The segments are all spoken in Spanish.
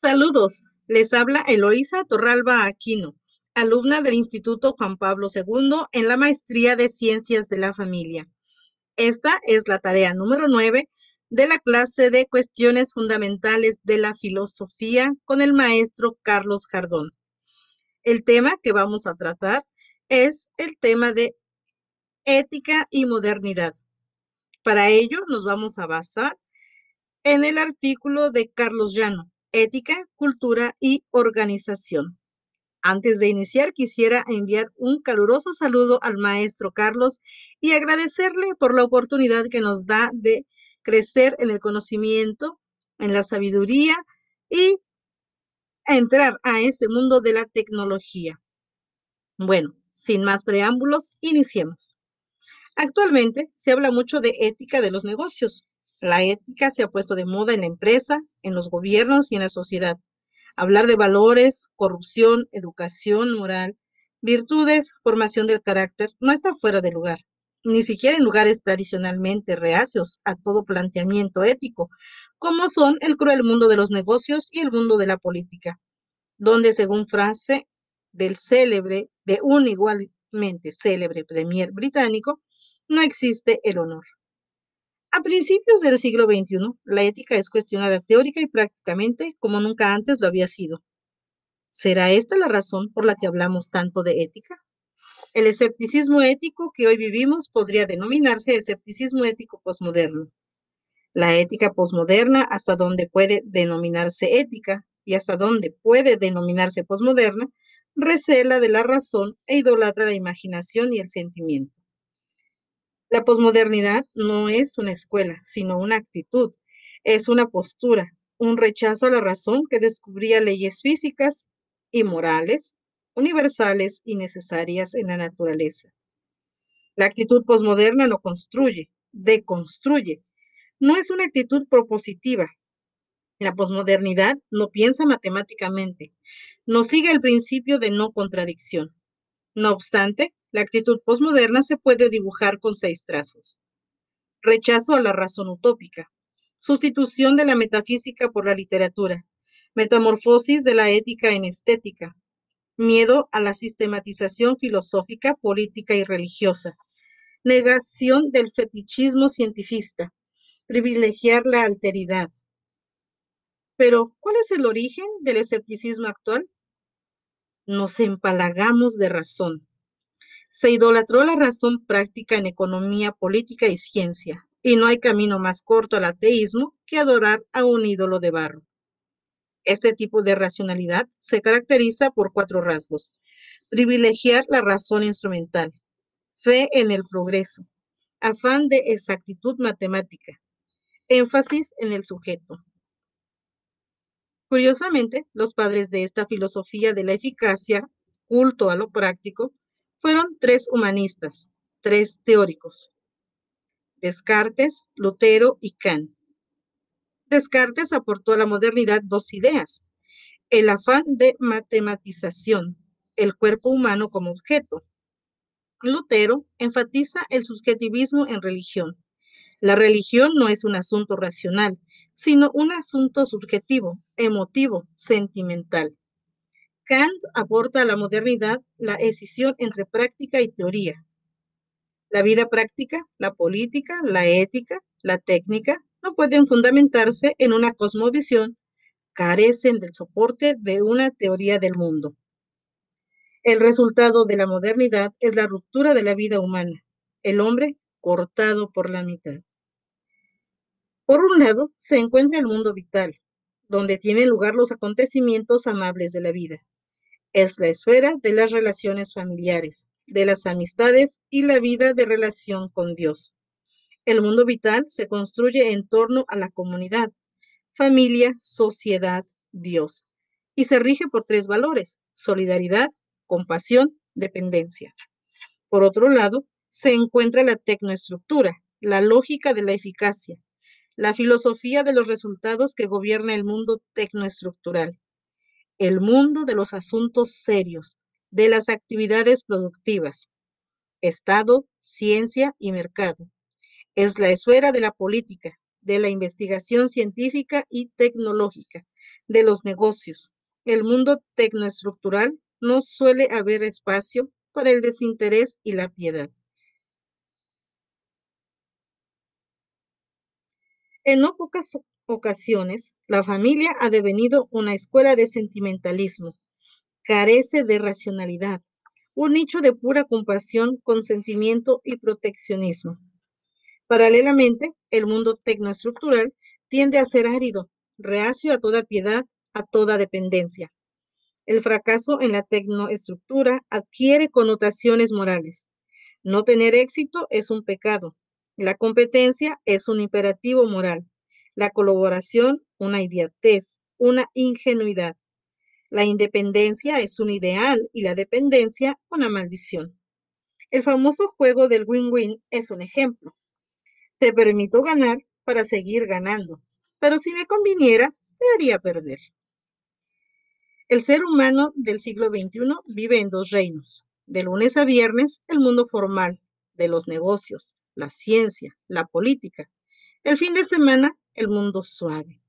Saludos, les habla Eloísa Torralba Aquino, alumna del Instituto Juan Pablo II en la Maestría de Ciencias de la Familia. Esta es la tarea número 9 de la clase de Cuestiones Fundamentales de la Filosofía con el maestro Carlos Jardón. El tema que vamos a tratar es el tema de ética y modernidad. Para ello nos vamos a basar en el artículo de Carlos Llano, Ética, Cultura y Organización. Antes de iniciar, quisiera enviar un caluroso saludo al maestro Carlos y agradecerle por la oportunidad que nos da de crecer en el conocimiento, en la sabiduría y entrar a este mundo de la tecnología. Bueno, sin más preámbulos, iniciemos. Actualmente se habla mucho de ética de los negocios. La ética se ha puesto de moda en la empresa, en los gobiernos y en la sociedad. Hablar de valores, corrupción, educación moral, virtudes, formación del carácter, no está fuera de lugar, ni siquiera en lugares tradicionalmente reacios a todo planteamiento ético, como son el cruel mundo de los negocios y el mundo de la política, donde según frase del célebre, de un igualmente célebre premier británico, no existe el honor. A principios del siglo XXI, la ética es cuestionada teórica y prácticamente como nunca antes lo había sido. ¿Será esta la razón por la que hablamos tanto de ética? El escepticismo ético que hoy vivimos podría denominarse escepticismo ético posmoderno. La ética posmoderna, hasta donde puede denominarse ética y hasta donde puede denominarse posmoderna, recela de la razón e idolatra la imaginación y el sentimiento. La posmodernidad no es una escuela, sino una actitud, es una postura, un rechazo a la razón que descubría leyes físicas y morales, universales y necesarias en la naturaleza. La actitud posmoderna no construye, deconstruye. No es una actitud propositiva. La posmodernidad no piensa matemáticamente, no sigue el principio de no contradicción. No obstante, la actitud posmoderna se puede dibujar con seis trazos. Rechazo a la razón utópica. Sustitución de la metafísica por la literatura. Metamorfosis de la ética en estética. Miedo a la sistematización filosófica, política y religiosa. Negación del fetichismo cientifista. Privilegiar la alteridad. Pero, ¿cuál es el origen del escepticismo actual? Nos empalagamos de razón se idolatró la razón práctica en economía, política y ciencia, y no hay camino más corto al ateísmo que adorar a un ídolo de barro. Este tipo de racionalidad se caracteriza por cuatro rasgos. Privilegiar la razón instrumental, fe en el progreso, afán de exactitud matemática, énfasis en el sujeto. Curiosamente, los padres de esta filosofía de la eficacia, culto a lo práctico, fueron tres humanistas, tres teóricos, Descartes, Lutero y Kant. Descartes aportó a la modernidad dos ideas, el afán de matematización, el cuerpo humano como objeto. Lutero enfatiza el subjetivismo en religión. La religión no es un asunto racional, sino un asunto subjetivo, emotivo, sentimental. Kant aporta a la modernidad la escisión entre práctica y teoría. La vida práctica, la política, la ética, la técnica no pueden fundamentarse en una cosmovisión, carecen del soporte de una teoría del mundo. El resultado de la modernidad es la ruptura de la vida humana, el hombre cortado por la mitad. Por un lado, se encuentra el mundo vital, donde tienen lugar los acontecimientos amables de la vida es la esfera de las relaciones familiares, de las amistades y la vida de relación con Dios. El mundo vital se construye en torno a la comunidad, familia, sociedad, Dios, y se rige por tres valores, solidaridad, compasión, dependencia. Por otro lado, se encuentra la tecnoestructura, la lógica de la eficacia, la filosofía de los resultados que gobierna el mundo tecnoestructural el mundo de los asuntos serios, de las actividades productivas, Estado, ciencia y mercado. Es la esfera de la política, de la investigación científica y tecnológica, de los negocios. El mundo tecnoestructural no suele haber espacio para el desinterés y la piedad. En no pocas ocasiones, la familia ha devenido una escuela de sentimentalismo. Carece de racionalidad, un nicho de pura compasión, consentimiento y proteccionismo. Paralelamente, el mundo tecnoestructural tiende a ser árido, reacio a toda piedad, a toda dependencia. El fracaso en la tecnoestructura adquiere connotaciones morales. No tener éxito es un pecado. La competencia es un imperativo moral. La colaboración, una idiotez, una ingenuidad. La independencia es un ideal y la dependencia una maldición. El famoso juego del win-win es un ejemplo. Te permito ganar para seguir ganando, pero si me conviniera, te haría perder. El ser humano del siglo XXI vive en dos reinos. De lunes a viernes, el mundo formal, de los negocios, la ciencia, la política. El fin de semana, el mundo suave.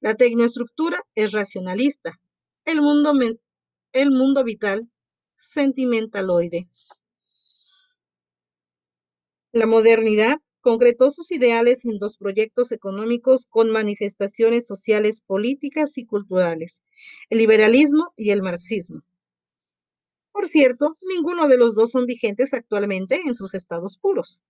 La tecnoestructura es racionalista, el mundo, el mundo vital sentimentaloide. La modernidad concretó sus ideales en dos proyectos económicos con manifestaciones sociales, políticas y culturales, el liberalismo y el marxismo. Por cierto, ninguno de los dos son vigentes actualmente en sus estados puros.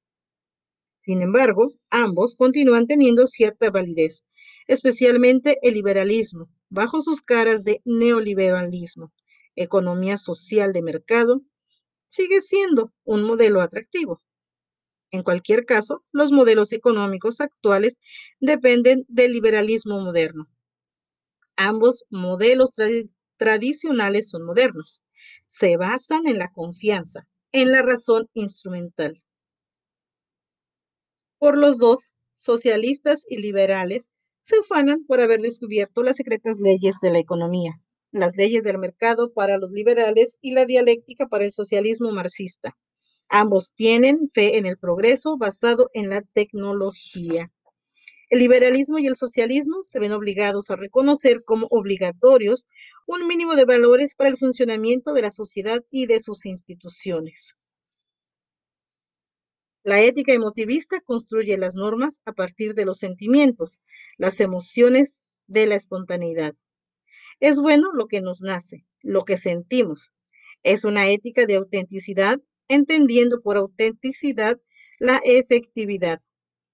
Sin embargo, ambos continúan teniendo cierta validez, especialmente el liberalismo, bajo sus caras de neoliberalismo, economía social de mercado, sigue siendo un modelo atractivo. En cualquier caso, los modelos económicos actuales dependen del liberalismo moderno. Ambos modelos tradicionales son modernos. Se basan en la confianza, en la razón instrumental. Por los dos, socialistas y liberales se ufanan por haber descubierto las secretas leyes de la economía, las leyes del mercado para los liberales y la dialéctica para el socialismo marxista. Ambos tienen fe en el progreso basado en la tecnología. El liberalismo y el socialismo se ven obligados a reconocer como obligatorios un mínimo de valores para el funcionamiento de la sociedad y de sus instituciones. La ética emotivista construye las normas a partir de los sentimientos, las emociones de la espontaneidad. Es bueno lo que nos nace, lo que sentimos. Es una ética de autenticidad, entendiendo por autenticidad la efectividad.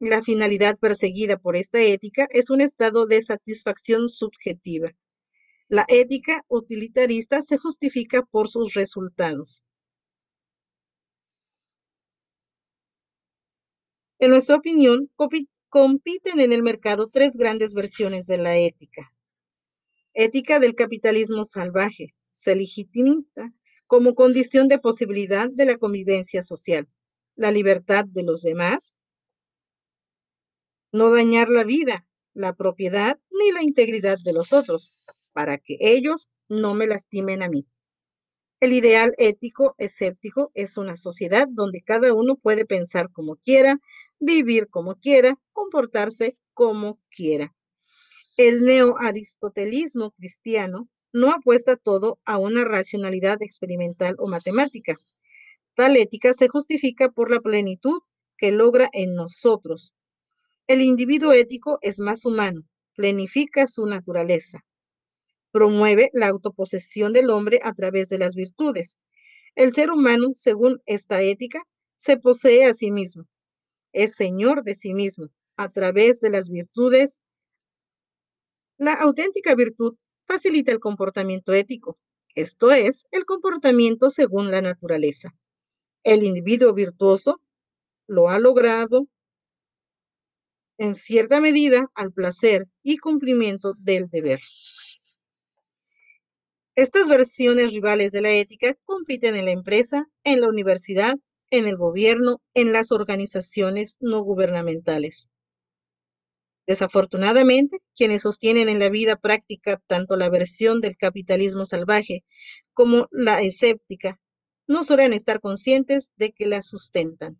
La finalidad perseguida por esta ética es un estado de satisfacción subjetiva. La ética utilitarista se justifica por sus resultados. En nuestra opinión, compiten en el mercado tres grandes versiones de la ética. Ética del capitalismo salvaje. Se legitima como condición de posibilidad de la convivencia social, la libertad de los demás, no dañar la vida, la propiedad ni la integridad de los otros, para que ellos no me lastimen a mí. El ideal ético escéptico es una sociedad donde cada uno puede pensar como quiera, vivir como quiera, comportarse como quiera. El neoaristotelismo cristiano no apuesta todo a una racionalidad experimental o matemática. Tal ética se justifica por la plenitud que logra en nosotros. El individuo ético es más humano, plenifica su naturaleza. Promueve la autoposesión del hombre a través de las virtudes. El ser humano, según esta ética, se posee a sí mismo, es señor de sí mismo a través de las virtudes. La auténtica virtud facilita el comportamiento ético, esto es, el comportamiento según la naturaleza. El individuo virtuoso lo ha logrado en cierta medida al placer y cumplimiento del deber. Estas versiones rivales de la ética compiten en la empresa, en la universidad, en el gobierno, en las organizaciones no gubernamentales. Desafortunadamente, quienes sostienen en la vida práctica tanto la versión del capitalismo salvaje como la escéptica, no suelen estar conscientes de que la sustentan.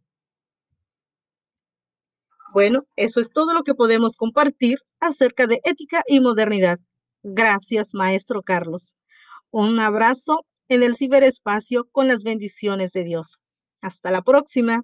Bueno, eso es todo lo que podemos compartir acerca de ética y modernidad. Gracias, maestro Carlos. Un abrazo en el ciberespacio con las bendiciones de Dios. Hasta la próxima.